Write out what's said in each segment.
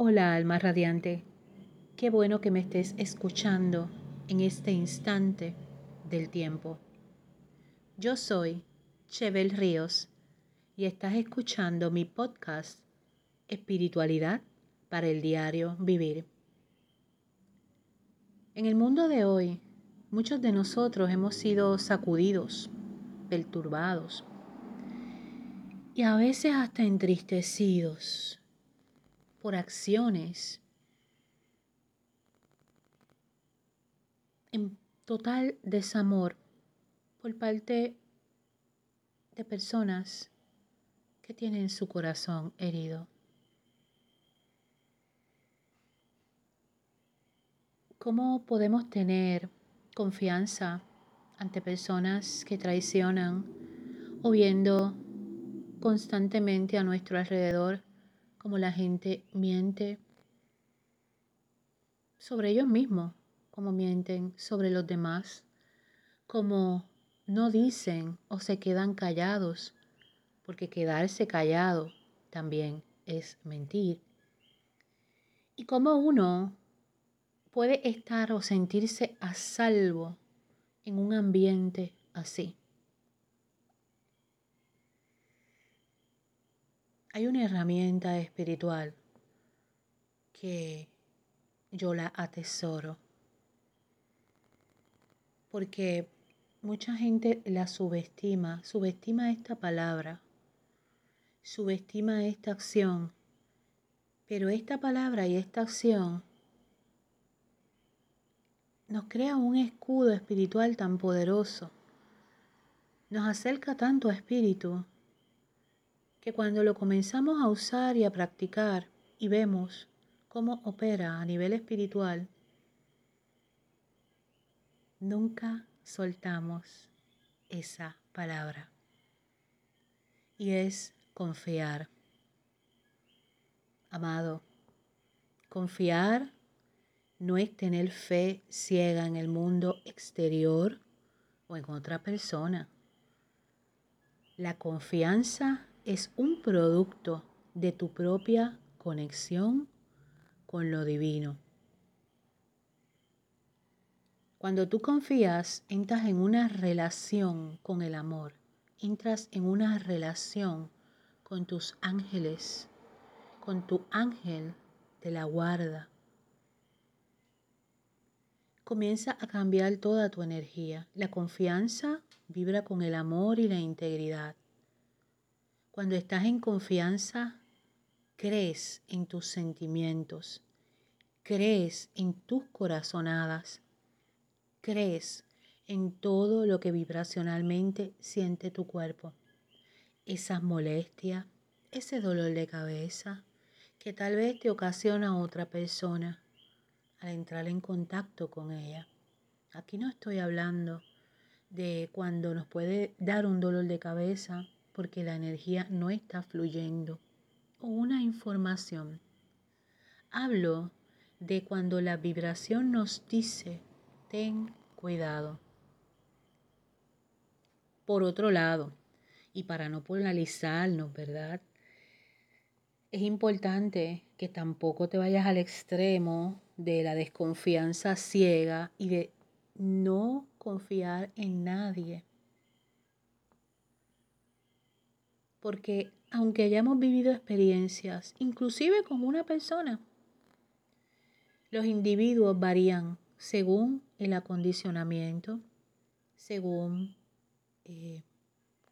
Hola alma radiante, qué bueno que me estés escuchando en este instante del tiempo. Yo soy Chevel Ríos y estás escuchando mi podcast Espiritualidad para el diario vivir. En el mundo de hoy, muchos de nosotros hemos sido sacudidos, perturbados y a veces hasta entristecidos por acciones en total desamor por parte de personas que tienen su corazón herido. ¿Cómo podemos tener confianza ante personas que traicionan o viendo constantemente a nuestro alrededor como la gente miente sobre ellos mismos, como mienten sobre los demás, como no dicen o se quedan callados, porque quedarse callado también es mentir. Y cómo uno puede estar o sentirse a salvo en un ambiente así. Hay una herramienta espiritual que yo la atesoro. Porque mucha gente la subestima, subestima esta palabra, subestima esta acción, pero esta palabra y esta acción nos crea un escudo espiritual tan poderoso, nos acerca tanto a espíritu que cuando lo comenzamos a usar y a practicar y vemos cómo opera a nivel espiritual, nunca soltamos esa palabra. Y es confiar. Amado, confiar no es tener fe ciega en el mundo exterior o en otra persona. La confianza es un producto de tu propia conexión con lo divino. Cuando tú confías, entras en una relación con el amor, entras en una relación con tus ángeles, con tu ángel de la guarda. Comienza a cambiar toda tu energía. La confianza vibra con el amor y la integridad. Cuando estás en confianza, crees en tus sentimientos, crees en tus corazonadas, crees en todo lo que vibracionalmente siente tu cuerpo. Esas molestias, ese dolor de cabeza que tal vez te ocasiona otra persona al entrar en contacto con ella. Aquí no estoy hablando de cuando nos puede dar un dolor de cabeza porque la energía no está fluyendo o una información. Hablo de cuando la vibración nos dice, ten cuidado. Por otro lado, y para no polarizarnos, ¿verdad? Es importante que tampoco te vayas al extremo de la desconfianza ciega y de no confiar en nadie. Porque aunque hayamos vivido experiencias, inclusive con una persona, los individuos varían según el acondicionamiento, según eh,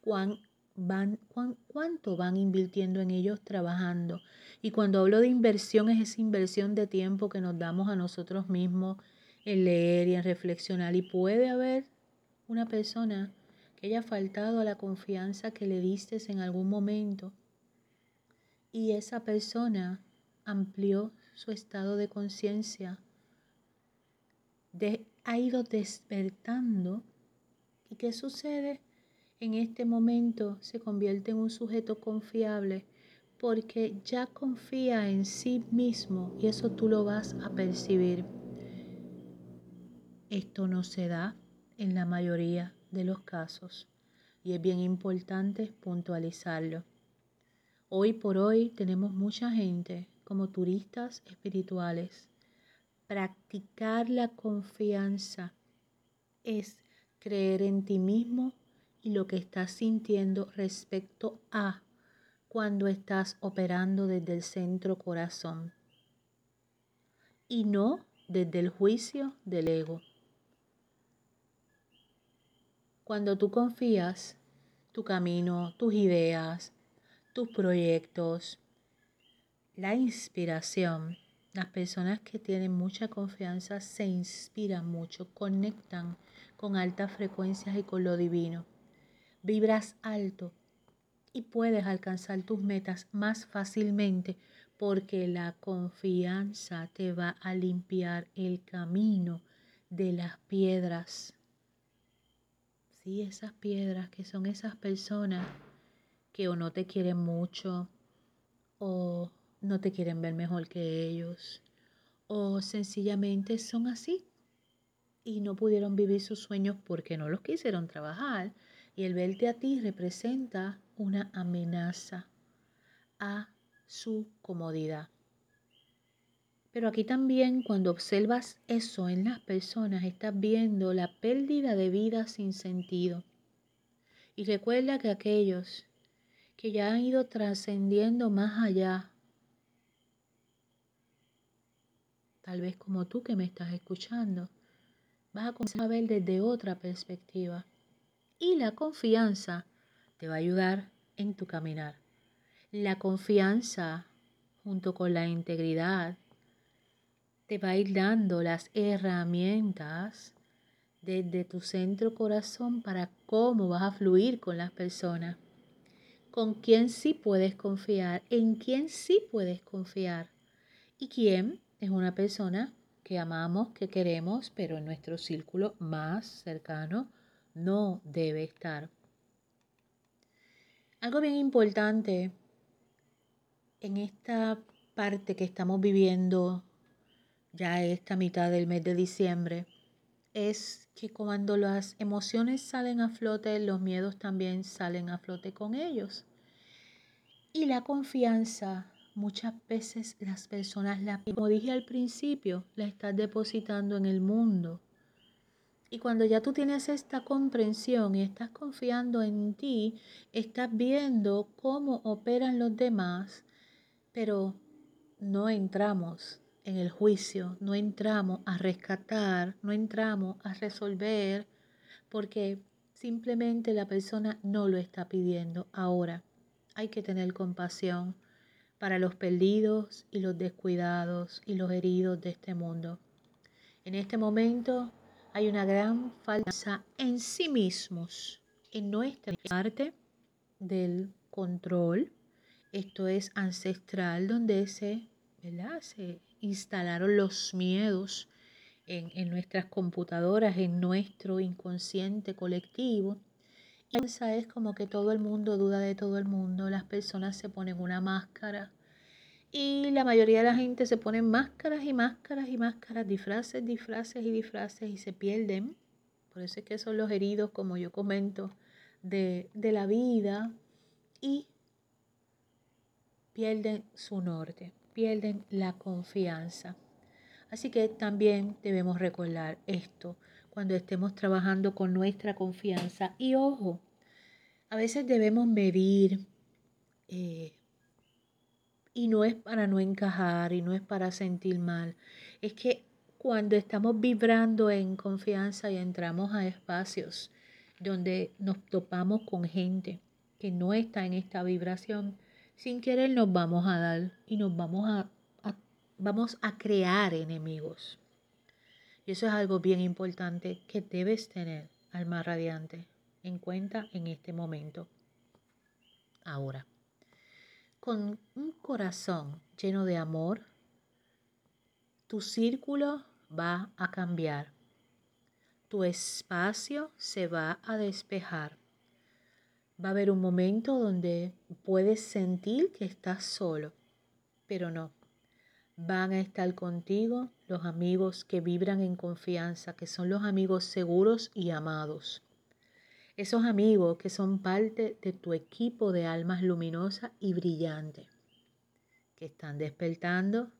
cuán van, cuánto van invirtiendo en ellos trabajando. Y cuando hablo de inversión es esa inversión de tiempo que nos damos a nosotros mismos en leer y en reflexionar. Y puede haber una persona que haya faltado a la confianza que le diste en algún momento y esa persona amplió su estado de conciencia, ha ido despertando. ¿Y qué sucede? En este momento se convierte en un sujeto confiable porque ya confía en sí mismo y eso tú lo vas a percibir. Esto no se da en la mayoría de los casos y es bien importante puntualizarlo. Hoy por hoy tenemos mucha gente como turistas espirituales. Practicar la confianza es creer en ti mismo y lo que estás sintiendo respecto a cuando estás operando desde el centro corazón y no desde el juicio del ego. Cuando tú confías tu camino, tus ideas, tus proyectos, la inspiración, las personas que tienen mucha confianza se inspiran mucho, conectan con altas frecuencias y con lo divino. Vibras alto y puedes alcanzar tus metas más fácilmente porque la confianza te va a limpiar el camino de las piedras Sí, esas piedras que son esas personas que o no te quieren mucho o no te quieren ver mejor que ellos o sencillamente son así y no pudieron vivir sus sueños porque no los quisieron trabajar y el verte a ti representa una amenaza a su comodidad. Pero aquí también cuando observas eso en las personas, estás viendo la pérdida de vida sin sentido. Y recuerda que aquellos que ya han ido trascendiendo más allá, tal vez como tú que me estás escuchando, vas a comenzar a ver desde otra perspectiva. Y la confianza te va a ayudar en tu caminar. La confianza junto con la integridad te va a ir dando las herramientas desde tu centro corazón para cómo vas a fluir con las personas, con quién sí puedes confiar, en quién sí puedes confiar y quién es una persona que amamos, que queremos, pero en nuestro círculo más cercano no debe estar. Algo bien importante en esta parte que estamos viviendo ya esta mitad del mes de diciembre, es que cuando las emociones salen a flote, los miedos también salen a flote con ellos. Y la confianza, muchas veces las personas, la, como dije al principio, la estás depositando en el mundo. Y cuando ya tú tienes esta comprensión y estás confiando en ti, estás viendo cómo operan los demás, pero no entramos en el juicio, no entramos a rescatar, no entramos a resolver, porque simplemente la persona no lo está pidiendo. Ahora, hay que tener compasión para los perdidos y los descuidados y los heridos de este mundo. En este momento hay una gran falsa en sí mismos, en nuestra parte del control. Esto es ancestral donde se, ¿verdad? se instalaron los miedos en, nuestras computadoras, en nuestro inconsciente colectivo. Y esa es como que todo el mundo duda de todo el mundo, las personas se ponen una máscara y la mayoría de la gente se pone máscaras y máscaras y máscaras, disfraces, disfraces y disfraces y se pierden. Por eso es que son los heridos, como yo comento, de, de la vida y pierden su norte pierden la confianza. Así que también debemos recordar esto cuando estemos trabajando con nuestra confianza. Y ojo, a veces debemos medir eh, y no es para no encajar y no es para sentir mal. Es que cuando estamos vibrando en confianza y entramos a espacios donde nos topamos con gente que no está en esta vibración, sin querer nos vamos a dar y nos vamos a, vamos a crear enemigos. Y eso es algo bien importante que debes tener, alma radiante, en cuenta en este momento. Ahora, con un corazón lleno de amor, tu círculo va a cambiar. Tu espacio se va a despejar Va a haber un momento donde puedes sentir que estás solo, pero no. Van a estar contigo los amigos que vibran en confianza, que son los amigos seguros y amados. Esos amigos que son parte de tu equipo de almas luminosas y brillantes. que están despertando,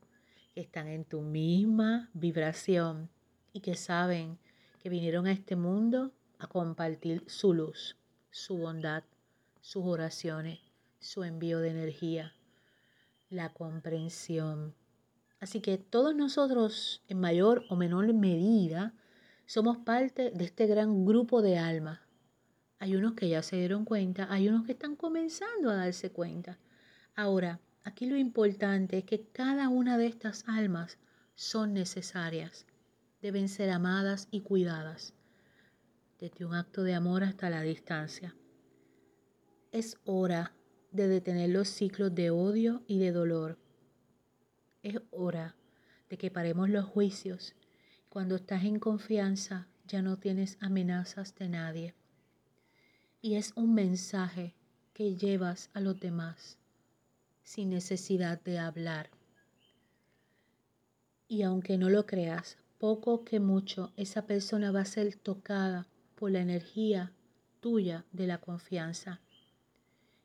que están en tu misma vibración y que saben que vinieron a este mundo a compartir su luz, su bondad, sus oraciones, su envío de energía, la comprensión. Así que todos nosotros, en mayor o menor medida, somos parte de este gran grupo de almas. Hay unos que ya se dieron cuenta, hay unos que están comenzando a darse cuenta. Ahora, aquí lo importante es que cada una de estas almas son necesarias, deben ser amadas y cuidadas, desde un acto de amor hasta la distancia. Es hora de detener los ciclos de odio y de dolor. Es hora de que paremos los juicios. Cuando estás en confianza ya no tienes amenazas de nadie. Y es un mensaje que llevas a los demás sin necesidad de hablar. Y aunque no lo creas, poco que mucho esa persona va a ser tocada por la energía tuya de la confianza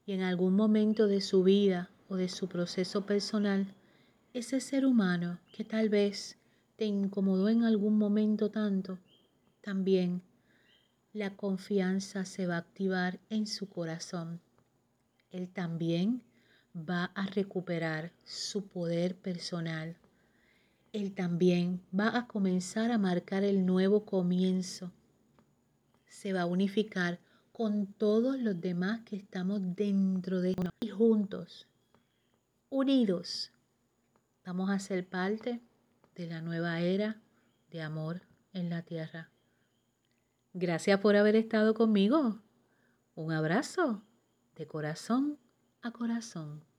y en algún momento de su vida o de su proceso personal, ese ser humano que tal vez te incomodó en algún momento tanto, también la confianza se va a activar en su corazón. Él también va a recuperar su poder personal. Él también va a comenzar a marcar el nuevo comienzo. Se va a unificar con todos los demás que estamos dentro de y juntos, unidos, vamos a ser parte de la nueva era de amor en la tierra. Gracias por haber estado conmigo. Un abrazo de corazón a corazón.